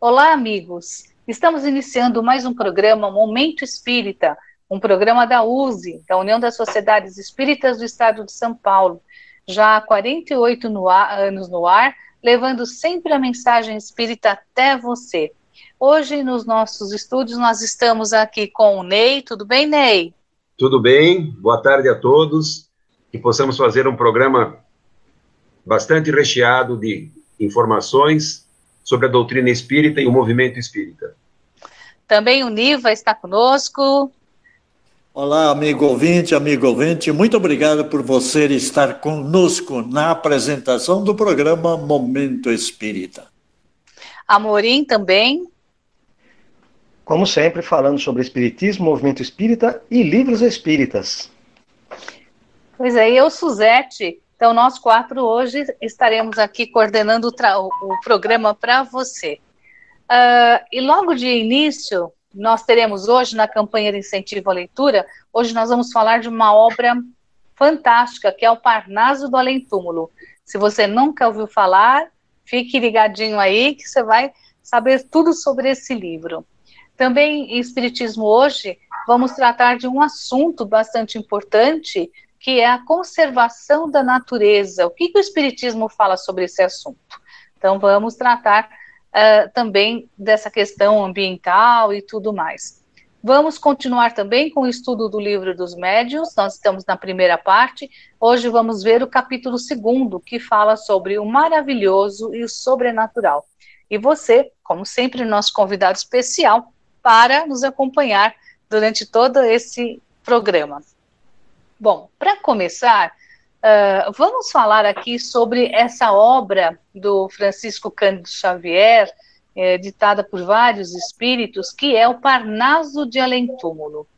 Olá, amigos. Estamos iniciando mais um programa Momento Espírita, um programa da USE, da União das Sociedades Espíritas do Estado de São Paulo, já há 48 no ar, anos no ar, levando sempre a mensagem espírita até você. Hoje, nos nossos estúdios, nós estamos aqui com o Ney. Tudo bem, Ney? Tudo bem, boa tarde a todos. Que possamos fazer um programa bastante recheado de informações sobre a doutrina espírita e o movimento espírita. Também o Niva está conosco. Olá, amigo ouvinte, amigo ouvinte, muito obrigado por você estar conosco na apresentação do programa Momento Espírita. Amorim também. Como sempre, falando sobre Espiritismo, movimento espírita e livros espíritas. Pois é, eu, Suzete, então, nós quatro hoje estaremos aqui coordenando o, o programa para você. Uh, e logo de início, nós teremos hoje, na campanha de incentivo à leitura, hoje nós vamos falar de uma obra fantástica, que é o Parnaso do Além Túmulo. Se você nunca ouviu falar, fique ligadinho aí, que você vai saber tudo sobre esse livro. Também em Espiritismo hoje, vamos tratar de um assunto bastante importante, que é a conservação da natureza. O que, que o Espiritismo fala sobre esse assunto? Então, vamos tratar uh, também dessa questão ambiental e tudo mais. Vamos continuar também com o estudo do livro dos médiuns, nós estamos na primeira parte. Hoje vamos ver o capítulo segundo, que fala sobre o maravilhoso e o sobrenatural. E você, como sempre, nosso convidado especial para nos acompanhar durante todo esse programa. Bom, para começar, uh, vamos falar aqui sobre essa obra do Francisco Cândido Xavier, é, ditada por vários espíritos, que é o Parnaso de Além Túmulo.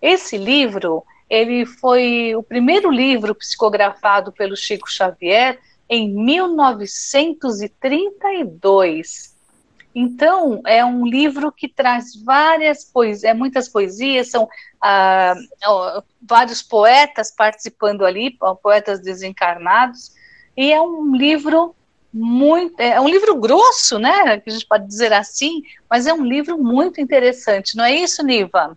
Esse livro, ele foi o primeiro livro psicografado pelo Chico Xavier em 1932. Então, é um livro que traz várias poesias, é, muitas poesias, são ah, vários poetas participando ali, poetas desencarnados, e é um livro muito, é um livro grosso, né, que a gente pode dizer assim, mas é um livro muito interessante, não é isso, Niva?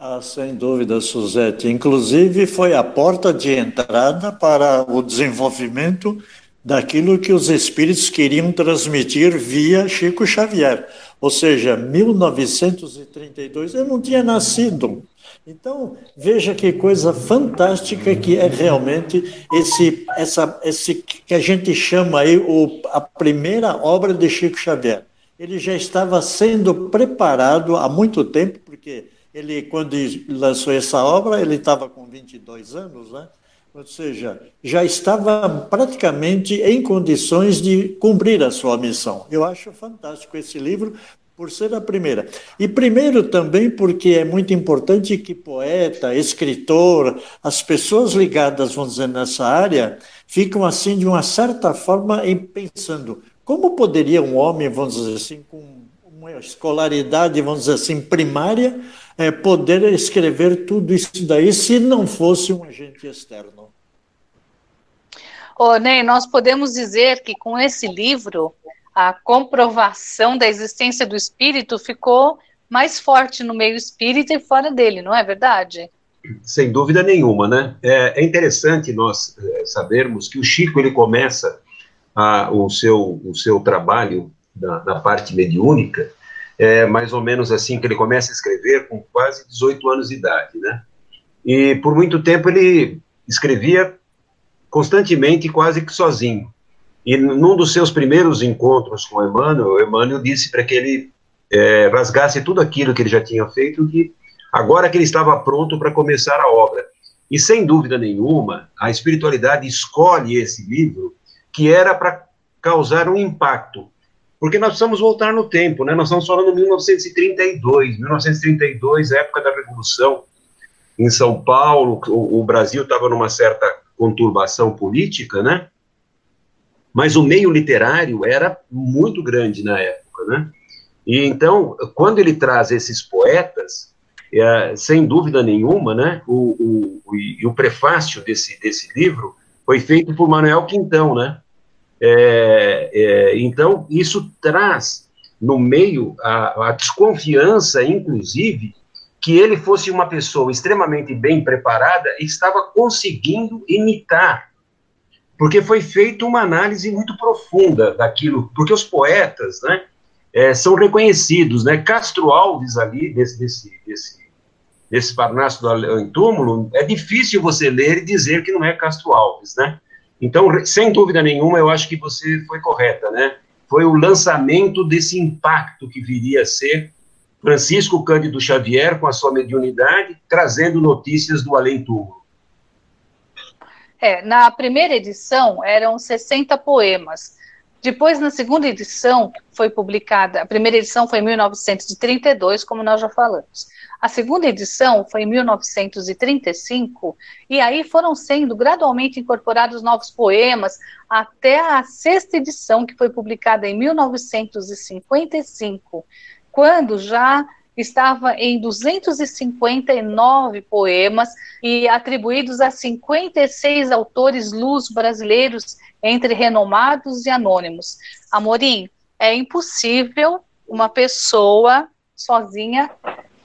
Ah, sem dúvida, Suzete. Inclusive, foi a porta de entrada para o desenvolvimento daquilo que os espíritos queriam transmitir via Chico Xavier. Ou seja, 1932 eu não tinha nascido. Então, veja que coisa fantástica que é realmente esse, essa, esse que a gente chama aí o, a primeira obra de Chico Xavier. Ele já estava sendo preparado há muito tempo, porque ele, quando lançou essa obra, ele estava com 22 anos, né? Ou seja, já estava praticamente em condições de cumprir a sua missão. Eu acho fantástico esse livro, por ser a primeira. E primeiro também porque é muito importante que poeta, escritor, as pessoas ligadas, vamos dizer, nessa área, ficam assim, de uma certa forma, pensando como poderia um homem, vamos dizer assim, com uma escolaridade, vamos dizer assim, primária, é, poder escrever tudo isso daí se não fosse um agente externo. Ô, Ney, nós podemos dizer que com esse livro, a comprovação da existência do espírito ficou mais forte no meio espírita e fora dele, não é verdade? Sem dúvida nenhuma, né? É, é interessante nós é, sabermos que o Chico ele começa a, o, seu, o seu trabalho na, na parte mediúnica é mais ou menos assim que ele começa a escrever com quase 18 anos de idade, né? E por muito tempo ele escrevia constantemente, quase que sozinho. E num dos seus primeiros encontros com Emmanuel, Emmanuel disse para que ele é, rasgasse tudo aquilo que ele já tinha feito, que agora que ele estava pronto para começar a obra. E sem dúvida nenhuma, a espiritualidade escolhe esse livro que era para causar um impacto porque nós precisamos voltar no tempo, né? Nós estamos falando de 1932, 1932, época da Revolução, em São Paulo, o, o Brasil estava numa certa conturbação política, né? Mas o meio literário era muito grande na época, né? E então, quando ele traz esses poetas, é, sem dúvida nenhuma, né? O, o, o, o prefácio desse, desse livro foi feito por Manuel Quintão, né? É, é, então, isso traz no meio a, a desconfiança, inclusive, que ele fosse uma pessoa extremamente bem preparada e estava conseguindo imitar. Porque foi feita uma análise muito profunda daquilo, porque os poetas, né, é, são reconhecidos, né? Castro Alves ali, desse, desse, desse, desse Parnaso do Túmulo, é difícil você ler e dizer que não é Castro Alves, né? Então, sem dúvida nenhuma, eu acho que você foi correta, né? Foi o lançamento desse impacto que viria a ser Francisco Cândido Xavier, com a sua mediunidade, trazendo notícias do além-túmulo. É, na primeira edição eram 60 poemas. Depois, na segunda edição, foi publicada, a primeira edição foi em 1932, como nós já falamos. A segunda edição foi em 1935, e aí foram sendo gradualmente incorporados novos poemas, até a sexta edição, que foi publicada em 1955, quando já estava em 259 poemas e atribuídos a 56 autores luz brasileiros, entre renomados e anônimos. Amorim, é impossível uma pessoa sozinha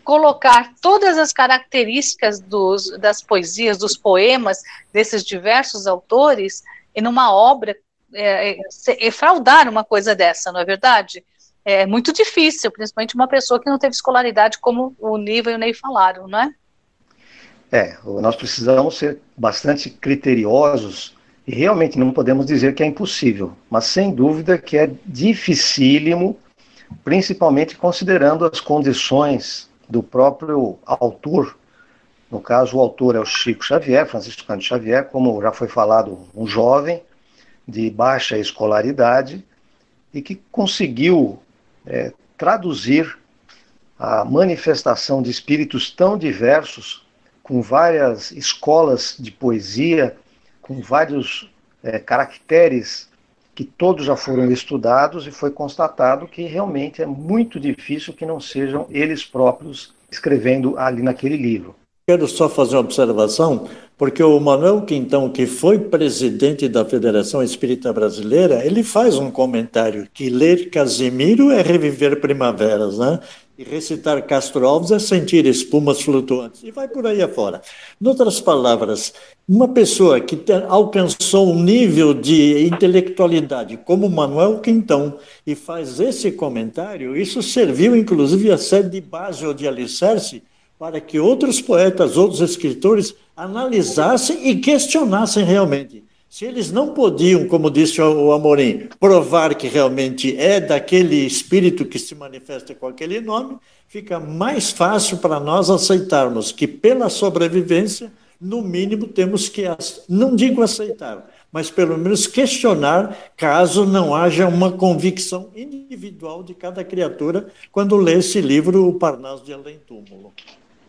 colocar todas as características dos, das poesias, dos poemas desses diversos autores em uma obra, é, é, fraudar uma coisa dessa, não é verdade? É muito difícil, principalmente uma pessoa que não teve escolaridade, como o Niva e o Ney falaram, não é? É, nós precisamos ser bastante criteriosos e realmente não podemos dizer que é impossível, mas sem dúvida que é dificílimo, principalmente considerando as condições do próprio autor. No caso, o autor é o Chico Xavier, Francisco Cândido Xavier, como já foi falado, um jovem de baixa escolaridade e que conseguiu é, traduzir a manifestação de espíritos tão diversos, com várias escolas de poesia, com vários é, caracteres que todos já foram estudados e foi constatado que realmente é muito difícil que não sejam eles próprios escrevendo ali naquele livro. Quero só fazer uma observação, porque o Manuel Quintão, que foi presidente da Federação Espírita Brasileira, ele faz um comentário que ler Casimiro é reviver primaveras, né? E recitar Castro Alves é sentir espumas flutuantes. E vai por aí afora. Em outras palavras, uma pessoa que alcançou um nível de intelectualidade como Manuel Quintão e faz esse comentário, isso serviu inclusive a ser de base ou de alicerce para que outros poetas, outros escritores analisassem e questionassem realmente se eles não podiam, como disse o Amorim, provar que realmente é daquele espírito que se manifesta com aquele nome, fica mais fácil para nós aceitarmos que, pela sobrevivência, no mínimo temos que, não digo aceitar, mas pelo menos questionar, caso não haja uma convicção individual de cada criatura quando lê esse livro, O Parnaso de Além Túmulo.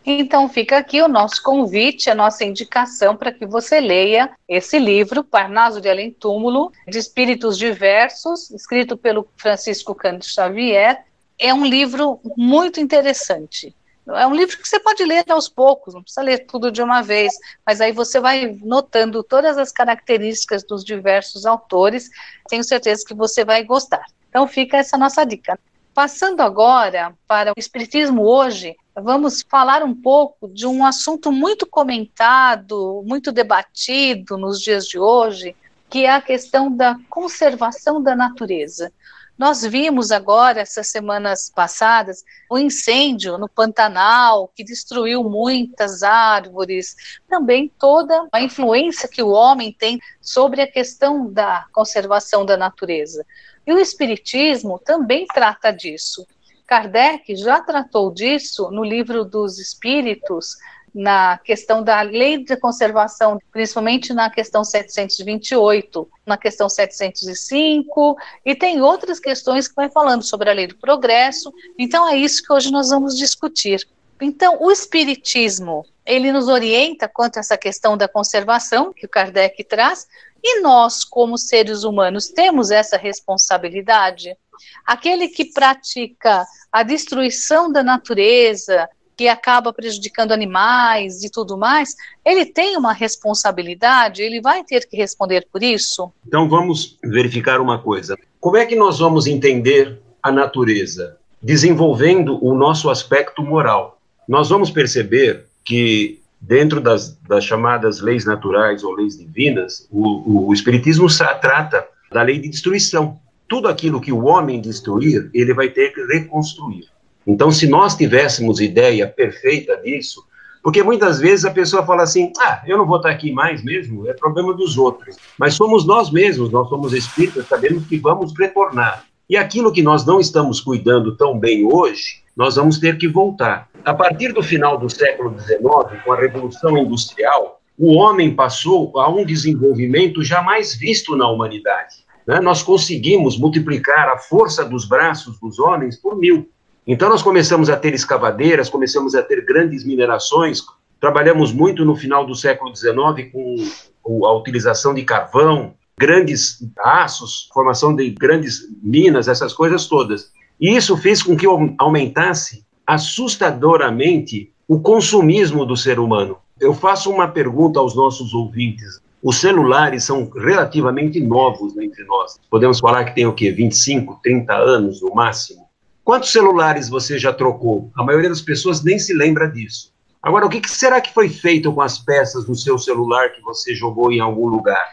Então fica aqui o nosso convite, a nossa indicação para que você leia esse livro, Parnaso de Além Túmulo, de Espíritos Diversos, escrito pelo Francisco Cândido Xavier. É um livro muito interessante. É um livro que você pode ler aos poucos, não precisa ler tudo de uma vez, mas aí você vai notando todas as características dos diversos autores. Tenho certeza que você vai gostar. Então fica essa nossa dica. Passando agora para o Espiritismo hoje, vamos falar um pouco de um assunto muito comentado, muito debatido nos dias de hoje, que é a questão da conservação da natureza. Nós vimos agora, essas semanas passadas, o um incêndio no Pantanal, que destruiu muitas árvores, também toda a influência que o homem tem sobre a questão da conservação da natureza. E o Espiritismo também trata disso. Kardec já tratou disso no livro dos Espíritos, na questão da lei de conservação, principalmente na questão 728, na questão 705, e tem outras questões que vai falando sobre a lei do progresso. Então é isso que hoje nós vamos discutir. Então, o espiritismo, ele nos orienta quanto a essa questão da conservação que o Kardec traz, e nós, como seres humanos, temos essa responsabilidade? Aquele que pratica a destruição da natureza, que acaba prejudicando animais e tudo mais, ele tem uma responsabilidade, ele vai ter que responder por isso? Então vamos verificar uma coisa. Como é que nós vamos entender a natureza, desenvolvendo o nosso aspecto moral. Nós vamos perceber que dentro das, das chamadas leis naturais ou leis divinas, o, o Espiritismo trata da lei de destruição. Tudo aquilo que o homem destruir, ele vai ter que reconstruir. Então, se nós tivéssemos ideia perfeita disso, porque muitas vezes a pessoa fala assim: ah, eu não vou estar aqui mais mesmo, é problema dos outros. Mas somos nós mesmos, nós somos espíritas, sabemos que vamos retornar. E aquilo que nós não estamos cuidando tão bem hoje, nós vamos ter que voltar. A partir do final do século XIX, com a Revolução Industrial, o homem passou a um desenvolvimento jamais visto na humanidade. Né? Nós conseguimos multiplicar a força dos braços dos homens por mil. Então, nós começamos a ter escavadeiras, começamos a ter grandes minerações, trabalhamos muito no final do século XIX com, a utilização de carvão, grandes aços, formação de grandes minas, essas coisas todas. E isso fez com que aumentasse assustadoramente o consumismo do ser humano. Eu faço uma pergunta aos nossos ouvintes. Os celulares são relativamente novos entre nós. Podemos falar que tem o quê? 25, 30 anos no máximo. Quantos celulares você já trocou? A maioria das pessoas nem se lembra disso. Agora, o que será que foi feito com as peças do seu celular que você jogou em algum lugar?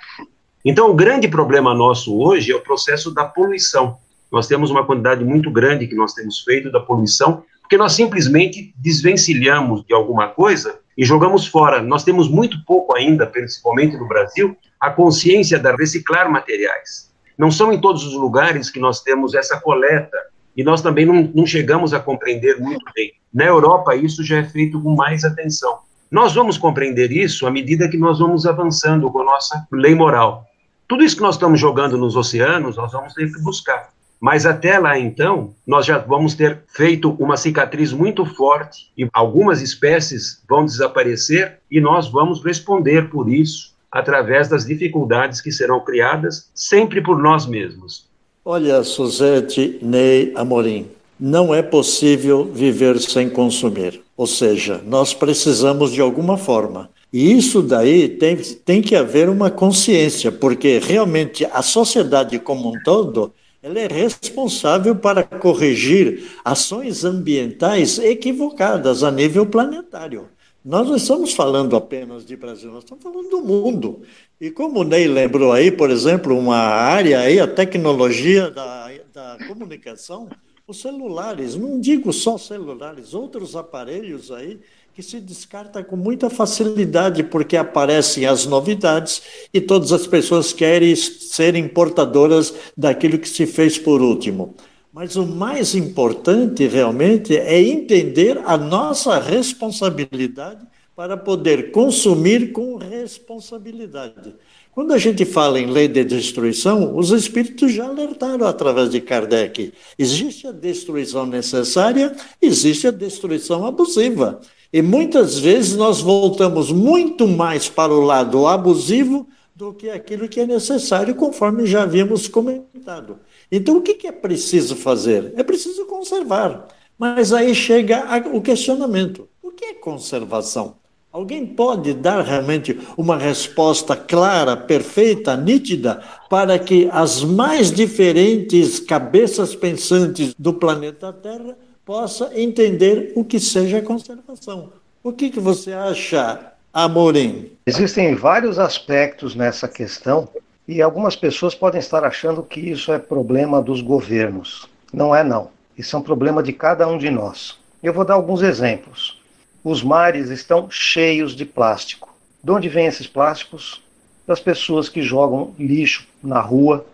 Então, o grande problema nosso hoje é o processo da poluição. Nós temos uma quantidade muito grande que nós temos feito da poluição, porque nós simplesmente desvencilhamos de alguma coisa e jogamos fora. Nós temos muito pouco ainda, principalmente no Brasil, a consciência da reciclar materiais. Não são em todos os lugares que nós temos essa coleta e nós também não, não chegamos a compreender muito bem. Na Europa, isso já é feito com mais atenção. Nós vamos compreender isso à medida que nós vamos avançando com a nossa lei moral. Tudo isso que nós estamos jogando nos oceanos, nós vamos ter que buscar. Mas até lá, então, nós já vamos ter feito uma cicatriz muito forte e algumas espécies vão desaparecer e nós vamos responder por isso através das dificuldades que serão criadas sempre por nós mesmos. Olha, Suzete, Ney, Amorim, não é possível viver sem consumir. Ou seja, nós precisamos de alguma forma. E isso daí tem, tem que haver uma consciência, porque realmente a sociedade como um todo ela é responsável para corrigir ações ambientais equivocadas a nível planetário. Nós não estamos falando apenas de Brasil, nós estamos falando do mundo. E como o Ney lembrou aí, por exemplo, uma área aí, a tecnologia da, da comunicação, os celulares, não digo só celulares, outros aparelhos aí que se descarta com muita facilidade porque aparecem as novidades e todas as pessoas querem serem portadoras daquilo que se fez por último. Mas o mais importante realmente é entender a nossa responsabilidade para poder consumir com responsabilidade. Quando a gente fala em lei de destruição, os espíritos já alertaram através de Kardec. Existe a destruição necessária, existe a destruição abusiva. E muitas vezes nós voltamos muito mais para o lado abusivo do que aquilo que é necessário, conforme já havíamos comentado. Então, o que é preciso fazer? É preciso conservar. Mas aí chega o questionamento: o que é conservação? Alguém pode dar realmente uma resposta clara, perfeita, nítida, para que as mais diferentes cabeças pensantes do planeta Terra possam entender o que seja conservação? O que, que você acha, Amorim? Existem vários aspectos nessa questão e algumas pessoas podem estar achando que isso é problema dos governos. Não é, não. Isso é um problema de cada um de nós. Eu vou dar alguns exemplos. Os mares estão cheios de plástico. De onde vêm esses plásticos? Das pessoas que jogam lixo na rua,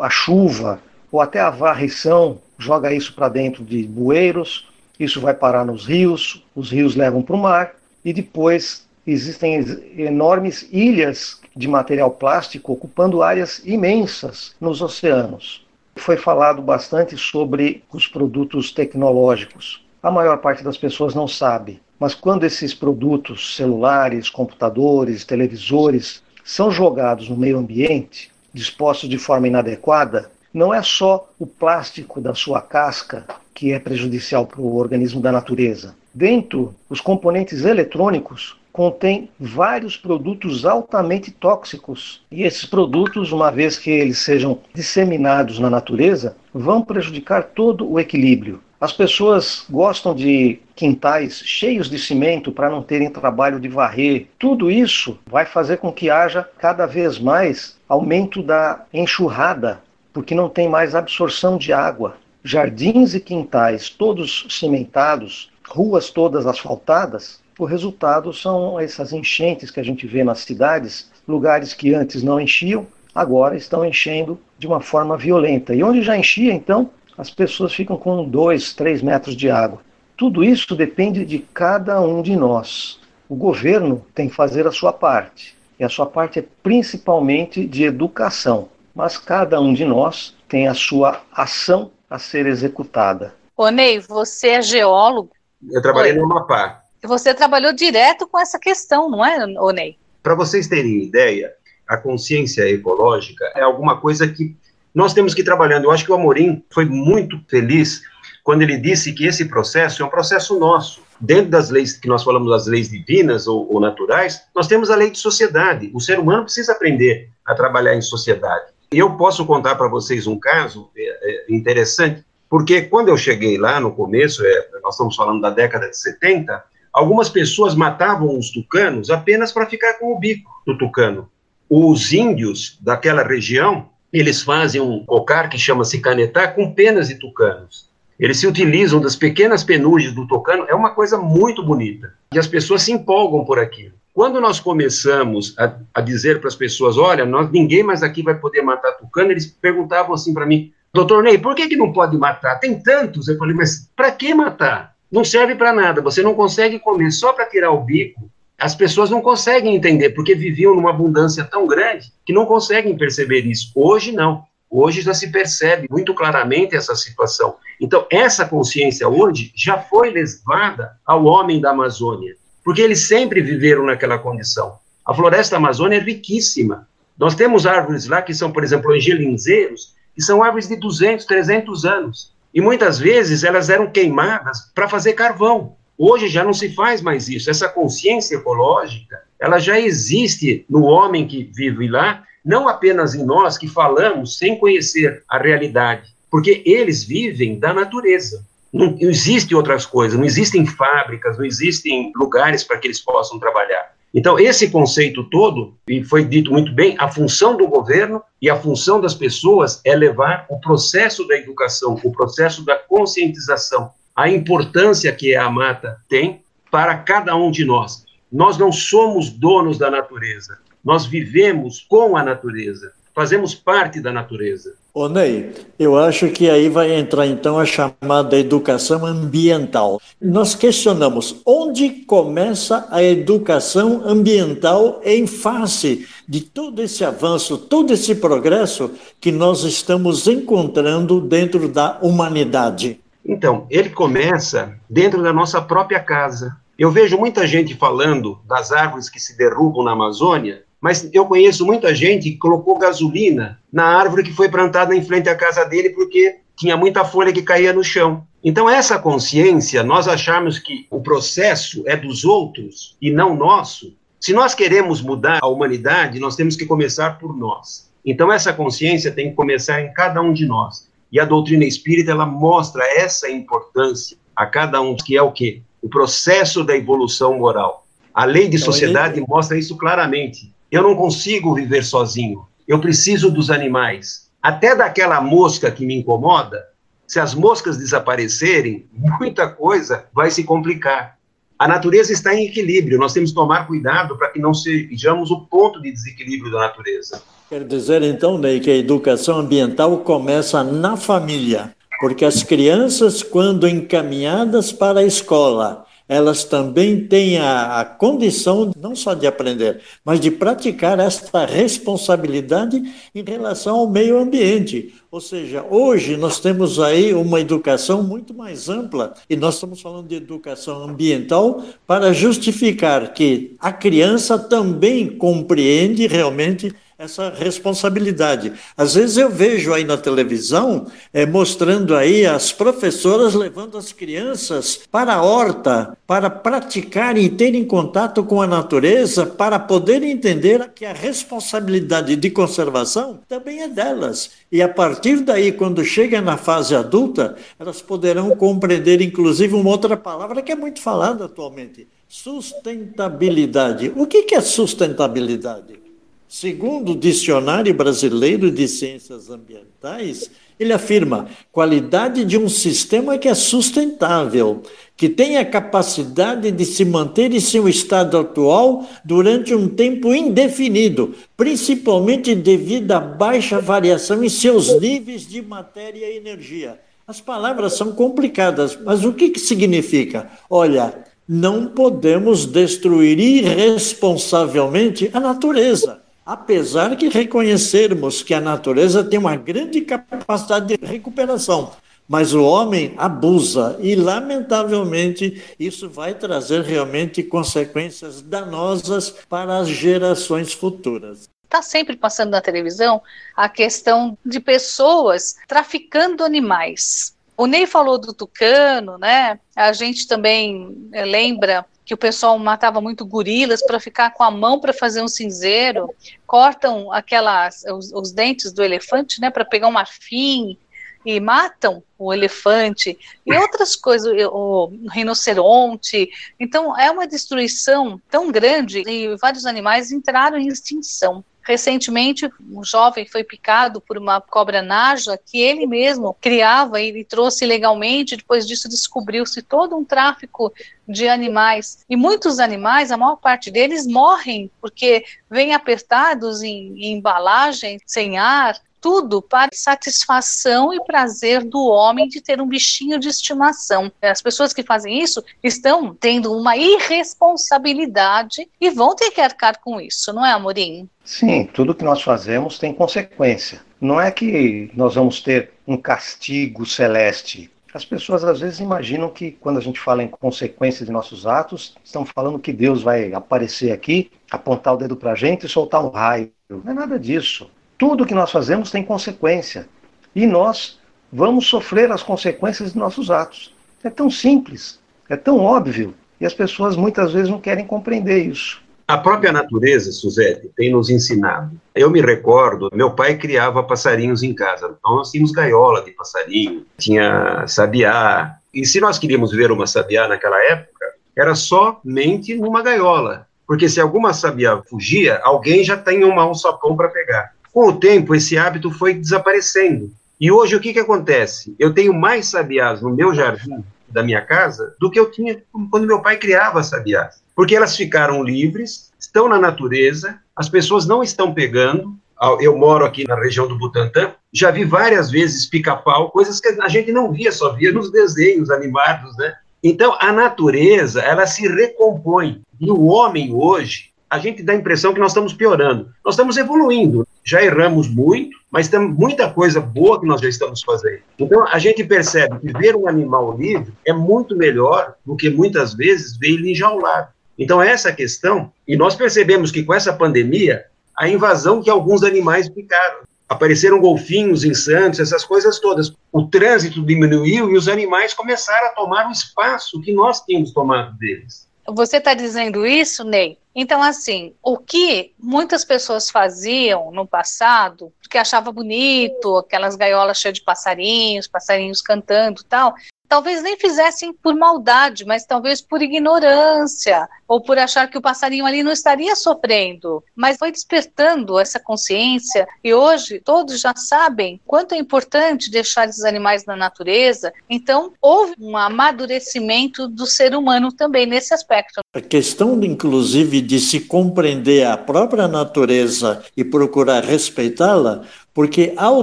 a chuva ou até a varrição joga isso para dentro de bueiros, isso vai parar nos rios, os rios levam para o mar e depois existem enormes ilhas de material plástico ocupando áreas imensas nos oceanos. Foi falado bastante sobre os produtos tecnológicos. A maior parte das pessoas não sabe, mas quando esses produtos, celulares, computadores, televisores, são jogados no meio ambiente, dispostos de forma inadequada, não é só o plástico da sua casca que é prejudicial para o organismo da natureza. Dentro, os componentes eletrônicos contém vários produtos altamente tóxicos. E esses produtos, uma vez que eles sejam disseminados na natureza, vão prejudicar todo o equilíbrio. As pessoas gostam de quintais cheios de cimento para não terem trabalho de varrer. Tudo isso vai fazer com que haja cada vez mais aumento da enxurrada, porque não tem mais absorção de água. Jardins e quintais todos cimentados, ruas todas asfaltadas, o resultado são essas enchentes que a gente vê nas cidades, lugares que antes não enchiam, agora estão enchendo de uma forma violenta. E onde já enchia, então, as pessoas ficam com dois, três metros de água. Tudo isso depende de cada um de nós. O governo tem que fazer a sua parte. E a sua parte é principalmente de educação. Mas cada um de nós tem a sua ação a ser executada. Ô Ney, você é geólogo? Eu trabalhei Oi. no Amapá. Você trabalhou direto com essa questão, não é, ô Ney? Para vocês terem ideia, a consciência ecológica é alguma coisa que nós temos que ir trabalhando. Eu acho que o Amorim foi muito feliz quando ele disse que esse processo é um processo nosso. Dentro das leis que nós falamos, das leis divinas ou, ou naturais, nós temos a lei de sociedade. O ser humano precisa aprender a trabalhar em sociedade. E eu posso contar para vocês um caso é, é, interessante, porque quando eu cheguei lá no começo, é, nós estamos falando da década de 70, algumas pessoas matavam os tucanos apenas para ficar com o bico do tucano. Os índios daquela região eles fazem um cocar que chama-se canetá com penas de tucanos. Eles se utilizam das pequenas penugem do tucano, é uma coisa muito bonita. E as pessoas se empolgam por aquilo. Quando nós começamos a, a dizer para as pessoas, olha, nós, ninguém mais aqui vai poder matar tucano, eles perguntavam assim para mim, doutor Ney, por que, que não pode matar? Tem tantos. Eu falei, mas para que matar? Não serve para nada, você não consegue comer só para tirar o bico as pessoas não conseguem entender, porque viviam numa abundância tão grande que não conseguem perceber isso. Hoje, não. Hoje já se percebe muito claramente essa situação. Então, essa consciência hoje já foi levada ao homem da Amazônia, porque eles sempre viveram naquela condição. A floresta amazônica é riquíssima. Nós temos árvores lá que são, por exemplo, angelinzeiros, que são árvores de 200, 300 anos. E muitas vezes elas eram queimadas para fazer carvão. Hoje já não se faz mais isso. Essa consciência ecológica, ela já existe no homem que vive lá, não apenas em nós que falamos sem conhecer a realidade, porque eles vivem da natureza. Não existem outras coisas, não existem fábricas, não existem lugares para que eles possam trabalhar. Então, esse conceito todo, e foi dito muito bem, a função do governo e a função das pessoas é levar o processo da educação, o processo da conscientização a importância que a mata tem para cada um de nós. Nós não somos donos da natureza, nós vivemos com a natureza, fazemos parte da natureza. Ô Ney, eu acho que aí vai entrar então a chamada educação ambiental. Nós questionamos onde começa a educação ambiental em face de todo esse avanço, todo esse progresso que nós estamos encontrando dentro da humanidade. Então, ele começa dentro da nossa própria casa. Eu vejo muita gente falando das árvores que se derrubam na Amazônia, mas eu conheço muita gente que colocou gasolina na árvore que foi plantada em frente à casa dele porque tinha muita folha que caía no chão. Então, essa consciência, nós achamos que o processo é dos outros e não nosso. Se nós queremos mudar a humanidade, nós temos que começar por nós. Então, essa consciência tem que começar em cada um de nós. E a doutrina espírita ela mostra essa importância a cada um, que é o quê? O processo da evolução moral. A lei de então, sociedade mostra isso claramente. Eu não consigo viver sozinho. Eu preciso dos animais. Até daquela mosca que me incomoda, se as moscas desaparecerem, muita coisa vai se complicar. A natureza está em equilíbrio, nós temos que tomar cuidado para que não sejamos o ponto de desequilíbrio da natureza. Quer dizer, então, Ney, que a educação ambiental começa na família, porque as crianças, quando encaminhadas para a escola, elas também têm a, a, condição não só de aprender, mas de praticar esta responsabilidade em relação ao meio ambiente. Ou seja, hoje nós temos aí uma educação muito mais ampla e nós estamos falando de educação ambiental para justificar que a criança também compreende realmente essa responsabilidade. Às vezes eu vejo aí na televisão é, mostrando aí as professoras levando as crianças para a horta para praticarem e terem contato com a natureza para poderem entender que a responsabilidade de conservação também é delas. E a partir daí, quando chega na fase adulta, elas poderão compreender, inclusive, uma outra palavra que é muito falada atualmente: sustentabilidade. O que é sustentabilidade? Segundo o Dicionário Brasileiro de Ciências Ambientais, ele afirma qualidade de um sistema que é sustentável, que tem a capacidade de se manter em seu estado atual durante um tempo indefinido, principalmente devido à baixa variação em seus níveis de matéria e energia. As palavras são complicadas, mas o que, que significa? Olha, não podemos destruir irresponsavelmente a natureza apesar de reconhecermos que a natureza tem uma grande capacidade de recuperação. Mas o homem abusa e, lamentavelmente, isso vai trazer realmente consequências danosas para as gerações futuras. Está sempre passando na televisão a questão de pessoas traficando animais. O Ney falou do tucano, né? A gente também eh, lembra que o pessoal matava muito gorilas para ficar com a mão para fazer um cinzeiro, cortam aquelas os, os dentes do elefante, né, para pegar um marfim e matam o elefante e outras coisas, o rinoceronte. Então é uma destruição tão grande e vários animais entraram em extinção. Recentemente, um jovem foi picado por uma cobra naja que ele mesmo criava e trouxe legalmente. Depois disso, descobriu-se todo um tráfico de animais. E muitos animais, a maior parte deles, morrem porque vêm apertados em, em embalagem, sem ar, tudo para satisfação e prazer do homem de ter um bichinho de estimação. As pessoas que fazem isso estão tendo uma irresponsabilidade e vão ter que arcar com isso, não é, Amorim? Sim, tudo que nós fazemos tem consequência. Não é que nós vamos ter um castigo celeste. As pessoas às vezes imaginam que quando a gente fala em consequências de nossos atos, estão falando que Deus vai aparecer aqui, apontar o dedo para a gente e soltar um raio. Não é nada disso. Tudo que nós fazemos tem consequência. E nós vamos sofrer as consequências de nossos atos. É tão simples, é tão óbvio, e as pessoas muitas vezes não querem compreender isso. A própria natureza, Suzete, tem nos ensinado. Eu me recordo, meu pai criava passarinhos em casa. Então nós tínhamos gaiola de passarinho, tinha sabiá. E se nós queríamos ver uma sabiá naquela época, era somente numa gaiola. Porque se alguma sabiá fugia, alguém já tem um alçapão para pegar. Com o tempo, esse hábito foi desaparecendo. E hoje, o que, que acontece? Eu tenho mais sabiás no meu jardim da minha casa do que eu tinha quando meu pai criava sabiás. Porque elas ficaram livres, estão na natureza, as pessoas não estão pegando. Eu moro aqui na região do Butantã, já vi várias vezes pica-pau, coisas que a gente não via, só via nos desenhos animados, né? Então, a natureza, ela se recompõe. E o homem hoje, a gente dá a impressão que nós estamos piorando. Nós estamos evoluindo. Já erramos muito, mas tem muita coisa boa que nós já estamos fazendo. Então, a gente percebe que ver um animal livre é muito melhor do que muitas vezes ver ele enjaulado. Então, essa questão, e nós percebemos que com essa pandemia, a invasão que alguns animais ficaram. Apareceram golfinhos em Santos, essas coisas todas. O trânsito diminuiu e os animais começaram a tomar o espaço que nós tínhamos tomado deles. Você está dizendo isso, Ney? Então, assim, o que muitas pessoas faziam no passado, porque achava bonito, aquelas gaiolas cheias de passarinhos, passarinhos cantando tal, talvez nem fizessem por maldade, mas talvez por ignorância, ou por achar que o passarinho ali não estaria sofrendo. Mas foi despertando essa consciência, e hoje todos já sabem quanto é importante deixar esses animais na natureza. Então, houve um amadurecimento do ser humano também nesse aspecto. A questão, inclusive, de se compreender a própria natureza e procurar respeitá-la, porque ao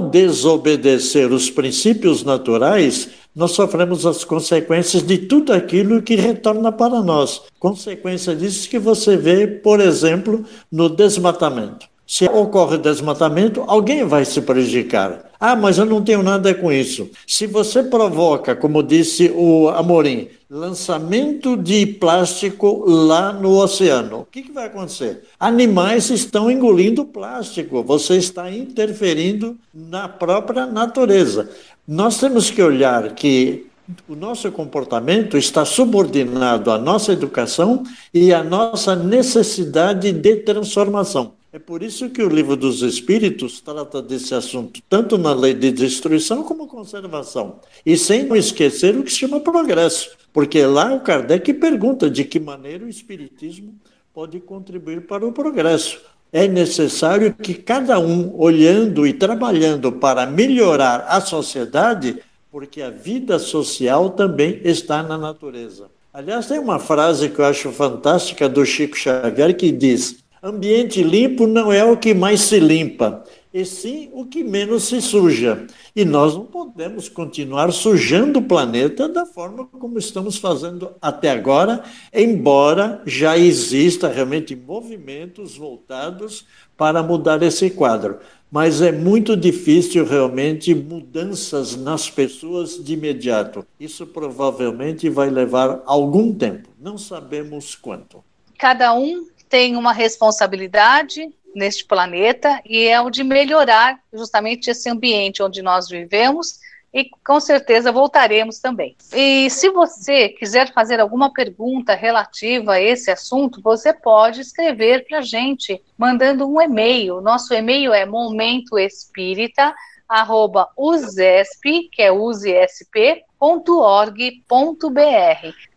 desobedecer os princípios naturais, nós sofremos as consequências de tudo aquilo que retorna para nós. Consequência disso que você vê, por exemplo, no desmatamento. Se ocorre desmatamento, alguém vai se prejudicar. Ah, mas eu não tenho nada com isso. Se você provoca, como disse o Amorim, lançamento de plástico lá no oceano, o que, que vai acontecer? Animais estão engolindo plástico, você está interferindo na própria natureza. Nós temos que olhar que o nosso comportamento está subordinado à nossa educação e à nossa necessidade de transformação. É por isso que o livro dos Espíritos trata desse assunto, tanto na lei de destruição como conservação. E sem esquecer o que se chama progresso, porque lá o Kardec pergunta de que maneira o Espiritismo pode contribuir para o progresso. É necessário que cada um, olhando e trabalhando para melhorar a sociedade, porque a vida social também está na natureza. Aliás, tem uma frase que eu acho fantástica do Chico Xavier que diz: Ambiente limpo não é o que mais se limpa, e sim o que menos se suja. E nós não podemos continuar sujando o planeta da forma como estamos fazendo até agora, embora já exista realmente movimentos voltados para mudar esse quadro mas é muito difícil realmente mudanças nas pessoas de imediato. Isso provavelmente vai levar algum tempo, não sabemos quanto. Cada um tem uma responsabilidade neste planeta e é o de melhorar justamente esse ambiente onde nós vivemos e com certeza voltaremos também. E se você quiser fazer alguma pergunta relativa a esse assunto, você pode escrever para a gente mandando um e-mail. Nosso e-mail é momentoespírita arroba usesp, que é usesp.org.br.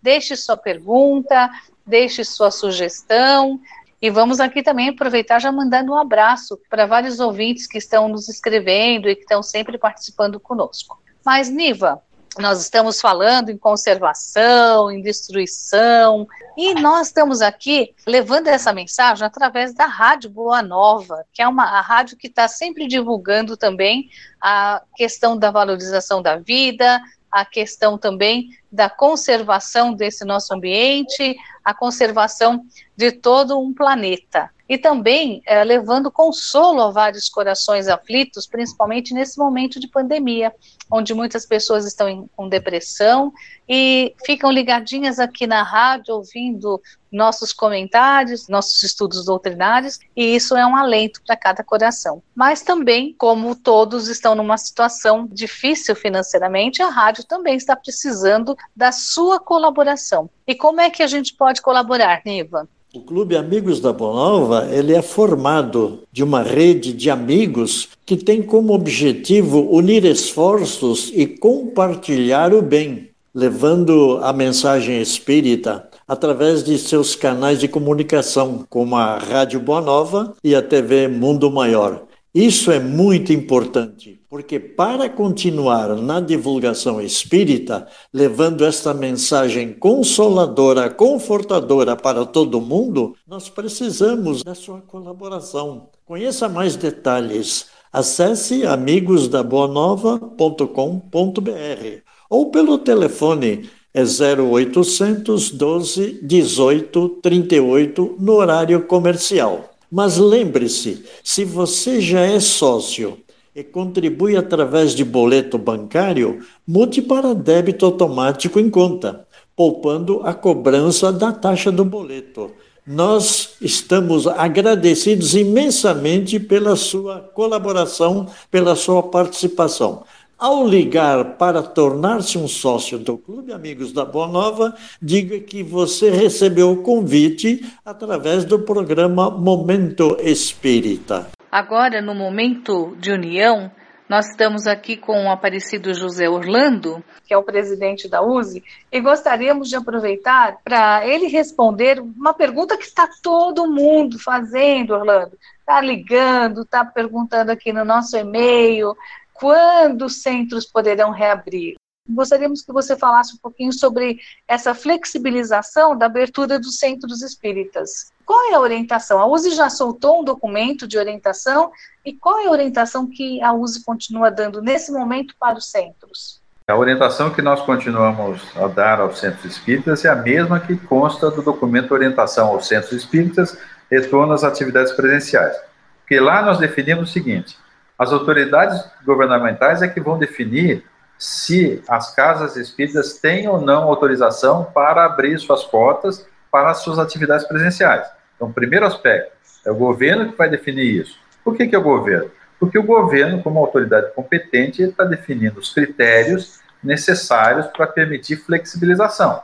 Deixe sua pergunta, deixe sua sugestão, e vamos aqui também aproveitar já mandando um abraço para vários ouvintes que estão nos escrevendo e que estão sempre participando conosco. Mas, Niva, nós estamos falando em conservação, em destruição, e nós estamos aqui levando essa mensagem através da Rádio Boa Nova, que é uma a rádio que está sempre divulgando também a questão da valorização da vida, a questão também da conservação desse nosso ambiente, a conservação de todo um planeta e também é, levando consolo a vários corações aflitos, principalmente nesse momento de pandemia, onde muitas pessoas estão em, com depressão e ficam ligadinhas aqui na rádio, ouvindo nossos comentários, nossos estudos doutrinários, e isso é um alento para cada coração. Mas também, como todos estão numa situação difícil financeiramente, a rádio também está precisando da sua colaboração. E como é que a gente pode colaborar, Niva? O Clube Amigos da Bonova ele é formado de uma rede de amigos que tem como objetivo unir esforços e compartilhar o bem, levando a mensagem espírita através de seus canais de comunicação, como a Rádio Boa Nova e a TV Mundo Maior. Isso é muito importante, porque para continuar na divulgação espírita, levando esta mensagem consoladora, confortadora para todo mundo, nós precisamos da sua colaboração. Conheça mais detalhes. Acesse amigosdaboanova.com.br ou pelo telefone é 0800 12 18 38 no horário comercial. Mas lembre-se, se você já é sócio e contribui através de boleto bancário, mude para débito automático em conta, poupando a cobrança da taxa do boleto. Nós estamos agradecidos imensamente pela sua colaboração, pela sua participação. Ao ligar para tornar-se um sócio do Clube Amigos da Boa Nova, diga que você recebeu o convite através do programa Momento Espírita. Agora, no momento de união, nós estamos aqui com o Aparecido José Orlando, que é o presidente da USE, e gostaríamos de aproveitar para ele responder uma pergunta que está todo mundo fazendo, Orlando. Está ligando, está perguntando aqui no nosso e-mail, quando os centros poderão reabrir? Gostaríamos que você falasse um pouquinho sobre essa flexibilização da abertura dos centros espíritas. Qual é a orientação? A USE já soltou um documento de orientação e qual é a orientação que a USE continua dando nesse momento para os centros? A orientação que nós continuamos a dar aos centros espíritas é a mesma que consta do documento Orientação aos Centros Espíritas, Retorno às Atividades Presenciais. Porque lá nós definimos o seguinte: As autoridades governamentais é que vão definir se as casas espíritas têm ou não autorização para abrir suas portas para as suas atividades presenciais. Então, primeiro aspecto, é o governo que vai definir isso. Por que, que é o governo? Porque o governo, como autoridade competente, está definindo os critérios necessários para permitir flexibilização.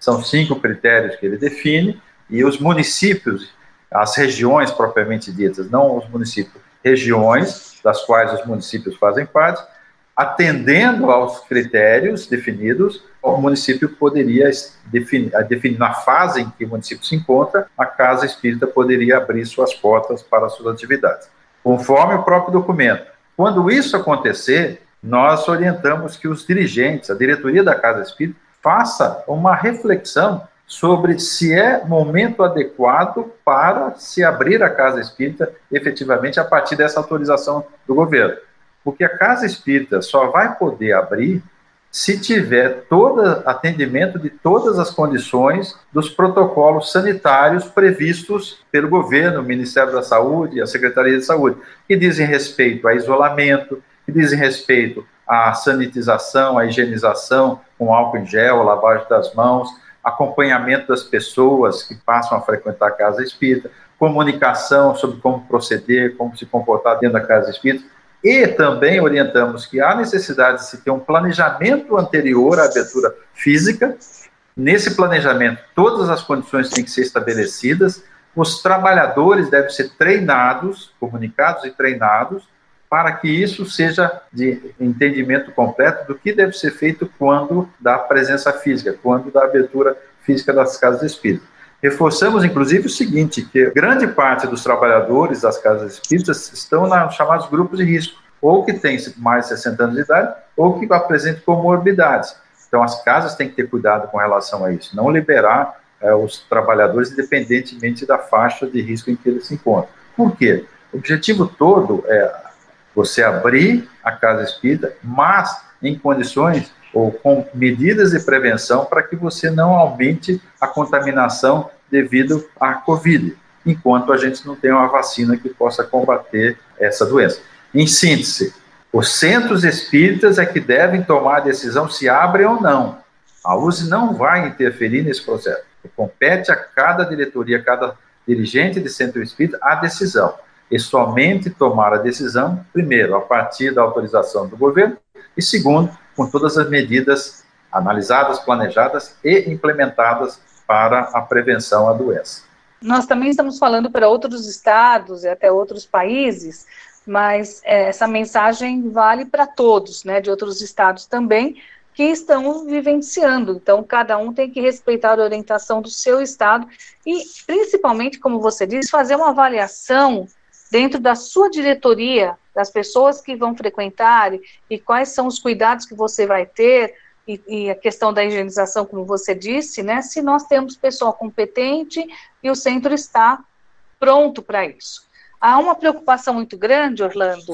São cinco critérios que ele define, e os municípios, as regiões propriamente ditas, não os municípios, regiões das quais os municípios fazem parte, atendendo aos critérios definidos, o município poderia definir, definir, na fase em que o município se encontra, a casa espírita poderia abrir suas portas para suas atividades, conforme o próprio documento. Quando isso acontecer, nós orientamos que os dirigentes, a diretoria da casa espírita, faça uma reflexão sobre se é momento adequado para se abrir a casa espírita efetivamente a partir dessa autorização do governo. Porque a casa espírita só vai poder abrir se tiver todo atendimento de todas as condições dos protocolos sanitários previstos pelo governo, Ministério da Saúde, a Secretaria de Saúde, que dizem respeito a isolamento, que dizem respeito à sanitização, à higienização com álcool em gel, lavagem das mãos, acompanhamento das pessoas que passam a frequentar a casa espírita, comunicação sobre como proceder, como se comportar dentro da casa espírita. E também orientamos que há necessidade de se ter um planejamento anterior à abertura física. Nesse planejamento, todas as condições têm que ser estabelecidas. Os trabalhadores devem ser treinados, comunicados e treinados, para que isso seja de entendimento completo do que deve ser feito quando da presença física, quando da abertura física das casas espíritas. Reforçamos, inclusive, o seguinte, que grande parte dos trabalhadores das casas espíritas estão nos chamados grupos de risco, ou que têm mais de 60 anos de idade, ou que apresentam comorbidades. Então, as casas têm que ter cuidado com relação a isso, não liberar é, os trabalhadores independentemente da faixa de risco em que eles se encontram. Por quê? O objetivo todo é você abrir a casa espírita, mas em condições ou com medidas de prevenção para que você não aumente a contaminação devido à Covid, enquanto a gente não tem uma vacina que possa combater essa doença. Em síntese, os centros espíritas é que devem tomar a decisão se abrem ou não. A USE não vai interferir nesse processo. Compete a cada diretoria, a cada dirigente de centro espírita a decisão e somente tomar a decisão, primeiro, a partir da autorização do governo, e segundo, com todas as medidas analisadas, planejadas e implementadas para a prevenção à doença. Nós também estamos falando para outros estados e até outros países, mas é, essa mensagem vale para todos, né, de outros estados também, que estão vivenciando. Então, cada um tem que respeitar a orientação do seu estado e, principalmente, como você disse, fazer uma avaliação dentro da sua diretoria, das pessoas que vão frequentar e, quais são os cuidados que você vai ter e, e, a questão da higienização, como você disse, né? Se nós temos pessoal competente e o centro está pronto para isso. Há uma preocupação muito grande, Orlando,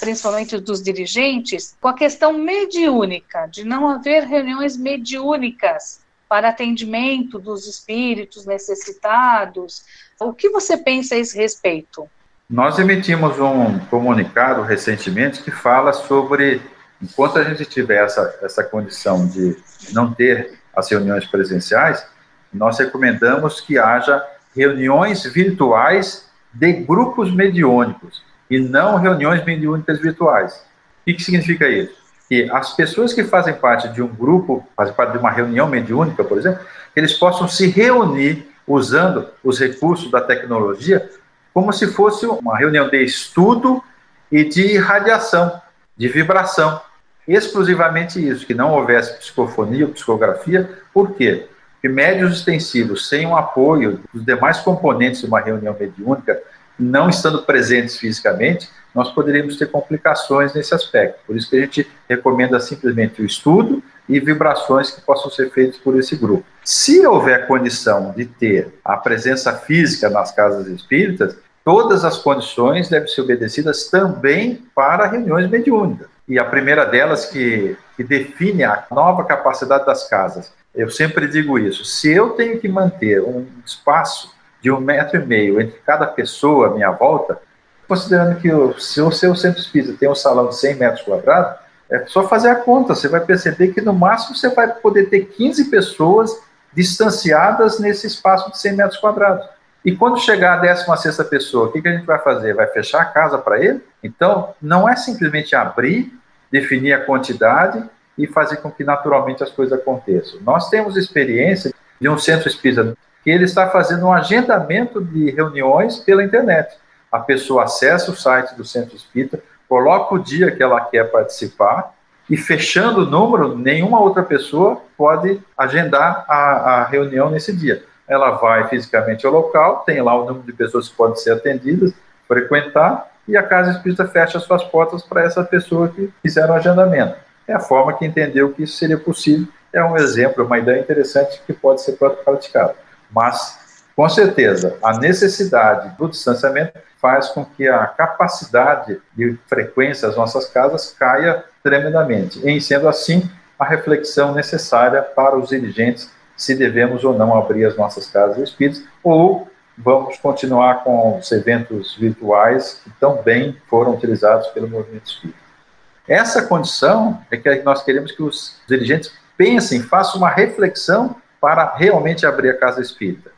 principalmente dos dirigentes, com a questão mediúnica, de não haver reuniões mediúnicas para atendimento dos espíritos necessitados. O que você pensa a esse respeito? Nós emitimos um comunicado recentemente que fala sobre, enquanto a gente tiver essa, essa condição de não ter as reuniões presenciais, nós recomendamos que haja reuniões virtuais de grupos mediúnicos e não reuniões mediúnicas virtuais. O que significa isso? Que as pessoas que fazem parte de um grupo, fazem parte de uma reunião mediúnica, por exemplo, eles possam se reunir usando os recursos da tecnologia como se fosse uma reunião de estudo e de radiação, de vibração. Exclusivamente isso, que não houvesse psicofonia ou psicografia. Por quê? Porque médios extensivos, sem o apoio dos demais componentes de uma reunião mediúnica, não estando presentes fisicamente, nós poderíamos ter complicações nesse aspecto. Por isso que a gente recomenda simplesmente o estudo e vibrações que possam ser feitas por esse grupo. Se houver condição de ter a presença física nas casas espíritas, todas as condições devem ser obedecidas também para reuniões mediúnicas. E a primeira delas, que, que define a nova capacidade das casas, eu sempre digo isso: se eu tenho que manter um espaço de um metro e meio entre cada pessoa à minha volta, considerando que o, se o seu centro espírita tem um salão de 100 metros quadrados, é só fazer a conta, você vai perceber que no máximo você vai poder ter 15 pessoas distanciadas nesse espaço de 100 metros quadrados. E quando chegar a 16 pessoa, o que, que a gente vai fazer? Vai fechar a casa para ele? Então, não é simplesmente abrir, definir a quantidade e fazer com que naturalmente as coisas aconteçam. Nós temos experiência de um centro espírita que ele está fazendo um agendamento de reuniões pela internet. A pessoa acessa o site do centro espírita, coloca o dia que ela quer participar e fechando o número, nenhuma outra pessoa pode agendar a, a reunião nesse dia. Ela vai fisicamente ao local, tem lá o número de pessoas que podem ser atendidas, frequentar, e a Casa Espírita fecha suas portas para essa pessoa que fizer o agendamento. É a forma que entendeu que isso seria possível. É um exemplo, uma ideia interessante que pode ser praticada. Mas com certeza, a necessidade do distanciamento faz com que a capacidade de frequência das nossas casas caia tremendamente. Em sendo assim, a reflexão necessária para os dirigentes se devemos ou não abrir as nossas casas espíritas ou vamos continuar com os eventos virtuais que tão bem foram utilizados pelo movimento espírita. Essa condição é que nós queremos que os dirigentes pensem, façam uma reflexão para realmente abrir a casa espírita.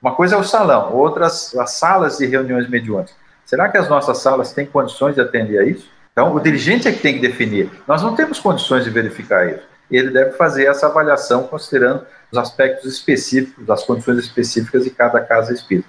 Uma coisa é o salão, outras as salas de reuniões mediúnicas. Será que as nossas salas têm condições de atender a isso? Então, o dirigente é que tem que definir. Nós não temos condições de verificar isso. Ele deve fazer essa avaliação considerando os aspectos específicos, as condições específicas de cada casa espírita.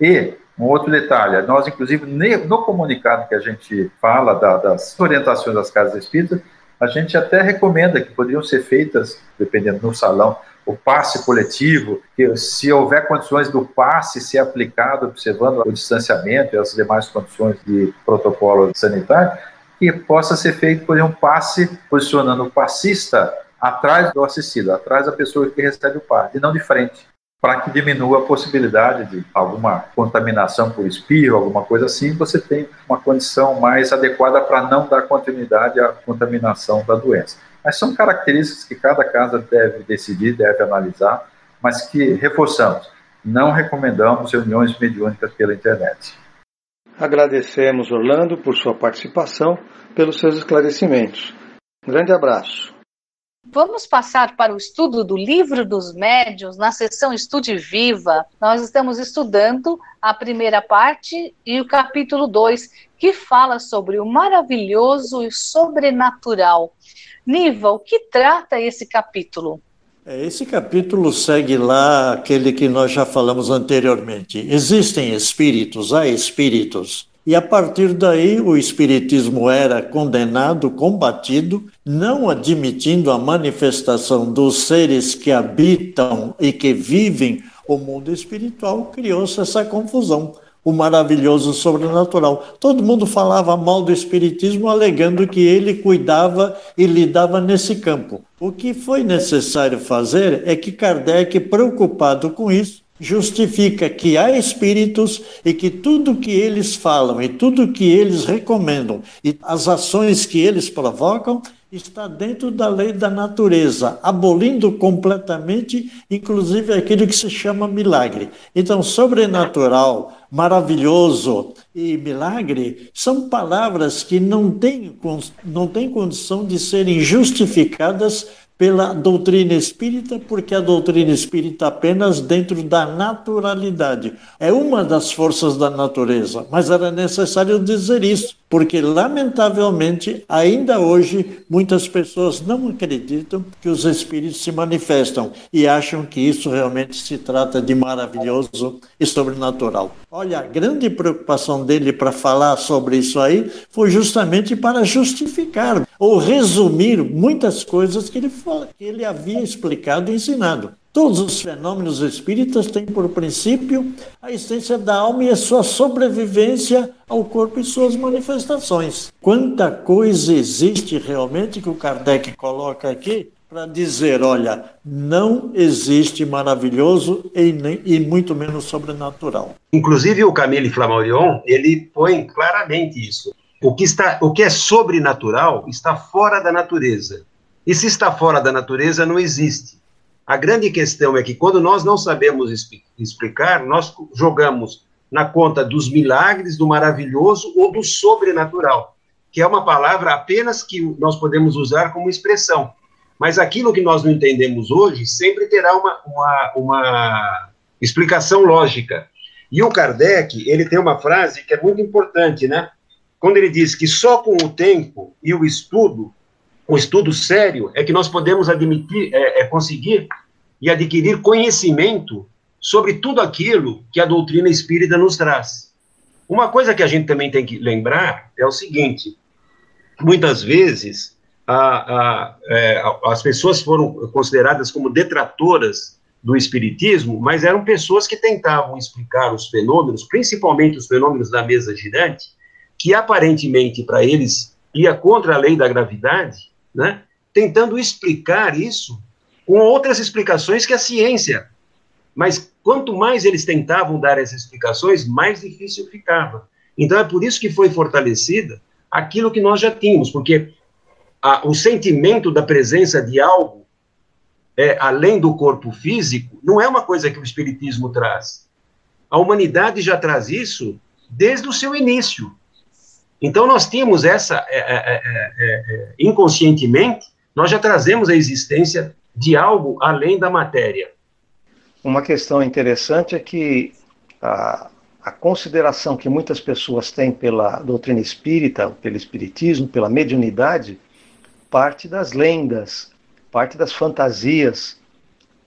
E um outro detalhe, nós inclusive no comunicado que a gente fala da, das orientações das casas espíritas, a gente até recomenda que poderiam ser feitas, dependendo do salão, o passe coletivo, que se houver condições do passe ser aplicado, observando o distanciamento e as demais condições de protocolo sanitário, que possa ser feito, por um passe posicionando o passista atrás do assistido, atrás da pessoa que recebe o passe, e não de frente, para que diminua a possibilidade de alguma contaminação por espirro, alguma coisa assim, você tem uma condição mais adequada para não dar continuidade à contaminação da doença. Mas são características que cada casa deve decidir, deve analisar, mas que, reforçamos, não recomendamos reuniões mediúnicas pela internet. Agradecemos, Orlando, por sua participação, pelos seus esclarecimentos. Um grande abraço. Vamos passar para o estudo do Livro dos Médios na sessão Estude Viva. Nós estamos estudando a primeira parte e o capítulo 2, que fala sobre o maravilhoso e sobrenatural. Niva, o que trata esse capítulo? É, esse capítulo segue lá aquele que nós já falamos anteriormente. Existem espíritos, há espíritos. E a partir daí o espiritismo era condenado, combatido, não admitindo a manifestação dos seres que habitam e que vivem o mundo espiritual, criou-se essa confusão o maravilhoso sobrenatural. Todo mundo falava mal do Espiritismo, alegando que ele cuidava e lidava nesse campo. O que foi necessário fazer é que Kardec, preocupado com isso, justifica que há espíritos e que tudo que eles falam e tudo que eles recomendam e as ações que eles provocam está dentro da lei da natureza, abolindo completamente, inclusive aquilo que se chama milagre. Então, sobrenatural, maravilhoso e milagre são palavras que não têm, não têm condição de serem justificadas pela doutrina espírita, porque a doutrina espírita apenas dentro da naturalidade. É uma das forças da natureza, mas era necessário dizer isso, porque lamentavelmente ainda hoje muitas pessoas não acreditam que os espíritos se manifestam e acham que isso realmente se trata de maravilhoso e sobrenatural. Olha, a grande preocupação dele para falar sobre isso aí foi justamente para justificar ou resumir muitas coisas que ele, que ele havia explicado e ensinado. Todos os fenômenos espíritas têm por princípio a essência da alma e a sua sobrevivência ao corpo e suas manifestações. Quanta coisa existe realmente que o Kardec coloca aqui para dizer: olha, não existe maravilhoso e, nem, e, muito menos sobrenatural. Inclusive, o Camille Flammarion ele põe claramente isso. O que, está, o que é sobrenatural está fora da natureza. E se está fora da natureza, não existe. A grande questão é que quando nós não sabemos explicar, nós jogamos na conta dos milagres, do maravilhoso ou do sobrenatural, que é uma palavra apenas que nós podemos usar como expressão. Mas aquilo que nós não entendemos hoje sempre terá uma, uma, uma explicação lógica. E o Kardec, ele tem uma frase que é muito importante, né? Quando ele diz que só com o tempo e o estudo, o estudo sério, é que nós podemos admitir, é, é conseguir e adquirir conhecimento sobre tudo aquilo que a doutrina espírita nos traz. Uma coisa que a gente também tem que lembrar é o seguinte: muitas vezes a, a, é, as pessoas foram consideradas como detratoras do espiritismo, mas eram pessoas que tentavam explicar os fenômenos, principalmente os fenômenos da mesa girante, que aparentemente para eles ia contra a lei da gravidade, né? Tentando explicar isso com outras explicações que a ciência. Mas quanto mais eles tentavam dar essas explicações, mais difícil ficava. Então é por isso que foi fortalecida aquilo que nós já tínhamos, porque a, o sentimento da presença de algo é, além do corpo físico, não é uma coisa que o Espiritismo traz. A humanidade já traz isso desde o seu início. Então, nós temos essa, é, é, é, inconscientemente, nós já trazemos a existência de algo além da matéria. Uma questão interessante é que a, a consideração que muitas pessoas têm pela doutrina espírita, pelo espiritismo, pela mediunidade, parte das lendas, parte das fantasias,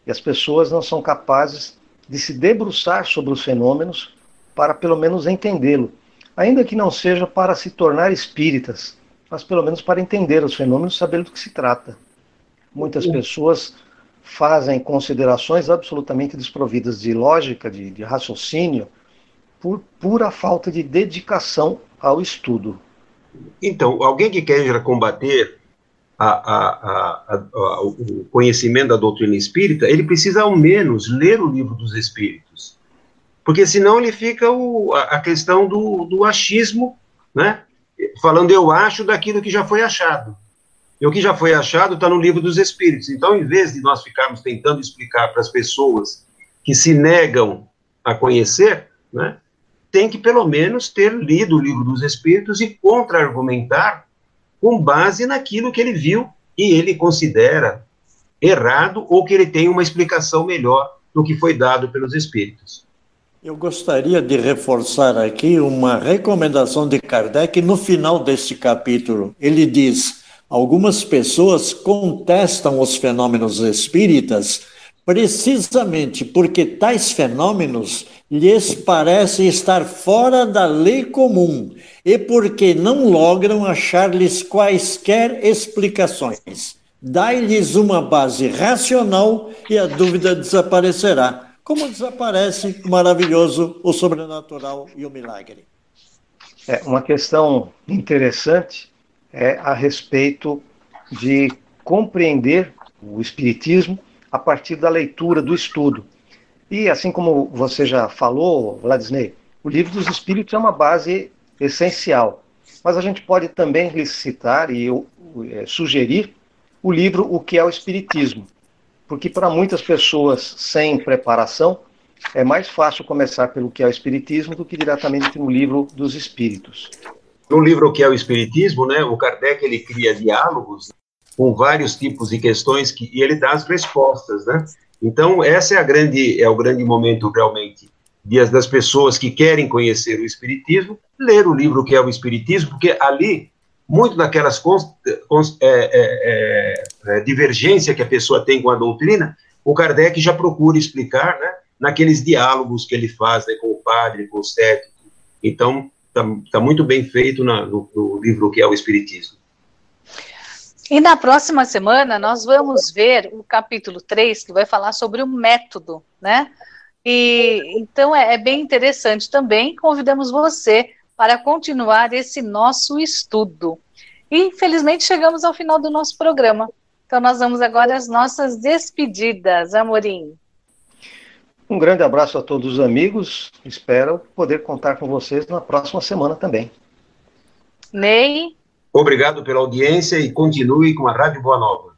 e as pessoas não são capazes de se debruçar sobre os fenômenos para pelo menos entendê-lo, ainda que não seja para se tornar espíritas, mas pelo menos para entender os fenômenos e saber do que se trata. Muitas pessoas fazem considerações absolutamente desprovidas de lógica, de, de raciocínio, por pura falta de dedicação ao estudo. Então, alguém que queira combater a, a, a, o conhecimento da doutrina espírita, ele precisa ao menos ler o livro dos espíritos. Porque senão ele fica o, a, questão do, do achismo, né? falando eu acho daquilo que já foi achado. E o que já foi achado está no livro dos espíritos. Então, em vez de nós ficarmos tentando explicar para as pessoas que se negam a conhecer, né, tem que pelo menos ter lido o livro dos espíritos e contra-argumentar com base naquilo que ele viu e ele considera errado ou que ele tem uma explicação melhor do que foi dado pelos espíritos. Eu gostaria de reforçar aqui uma recomendação de Kardec no final deste capítulo. Ele diz: algumas pessoas contestam os fenômenos espíritas precisamente porque tais fenômenos lhes parecem estar fora da lei comum e porque não logram achar-lhes quaisquer explicações. Dai-lhes uma base racional e a dúvida desaparecerá, como desaparece o maravilhoso, o sobrenatural e o milagre. É, uma questão interessante é a respeito de compreender o Espiritismo a partir da leitura, do estudo. E assim como você já falou, Vladisney, o livro dos Espíritos é uma base essencial. Mas a gente pode também licitar e é, sugerir o livro O que é o Espiritismo. Porque para muitas pessoas sem preparação, é mais fácil começar pelo que é o Espiritismo do que diretamente no livro dos Espíritos. No livro que é o Espiritismo, né, o Kardec ele cria diálogos com vários tipos de questões que, e ele dá as respostas, né? Então, essa é a grande é o grande momento realmente das pessoas que querem conhecer o espiritismo, ler o livro que é o espiritismo, porque ali muito daquelas cons, cons, é, é, é, é divergência que a pessoa tem com a doutrina, o Kardec já procura explicar, né? Naqueles diálogos que ele faz né, com o padre, com o cético. Então, está tá muito bem feito na, no, no livro que é o espiritismo. E na próxima semana nós vamos ver o capítulo 3, que vai falar sobre o método, né? E então é, é bem interessante também. Convidamos você para continuar esse nosso estudo. E infelizmente chegamos ao final do nosso programa. Então nós vamos agora às nossas despedidas, Amorim. Um grande abraço a todos os amigos. Espero poder contar com vocês na próxima semana também. Ney. Obrigado pela audiência e continue com a Rádio Boa Nova.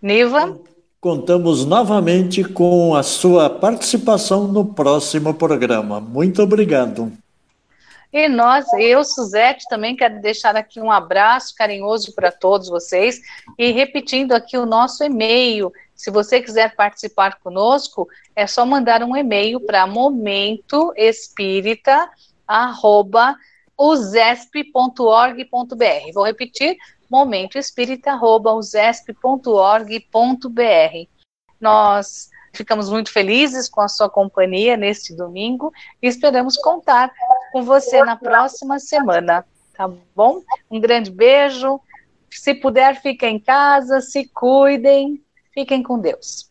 Niva. contamos novamente com a sua participação no próximo programa. Muito obrigado. E nós, eu, Suzete, também quero deixar aqui um abraço carinhoso para todos vocês e repetindo aqui o nosso e-mail. Se você quiser participar conosco, é só mandar um e-mail para momentoespírita@usesp.org.br. Vou repetir, momentoespírita@usesp.org.br. Nós ficamos muito felizes com a sua companhia neste domingo e esperamos contar com você na próxima semana, tá bom? Um grande beijo. Se puder, fiquem em casa, se cuidem, fiquem com Deus.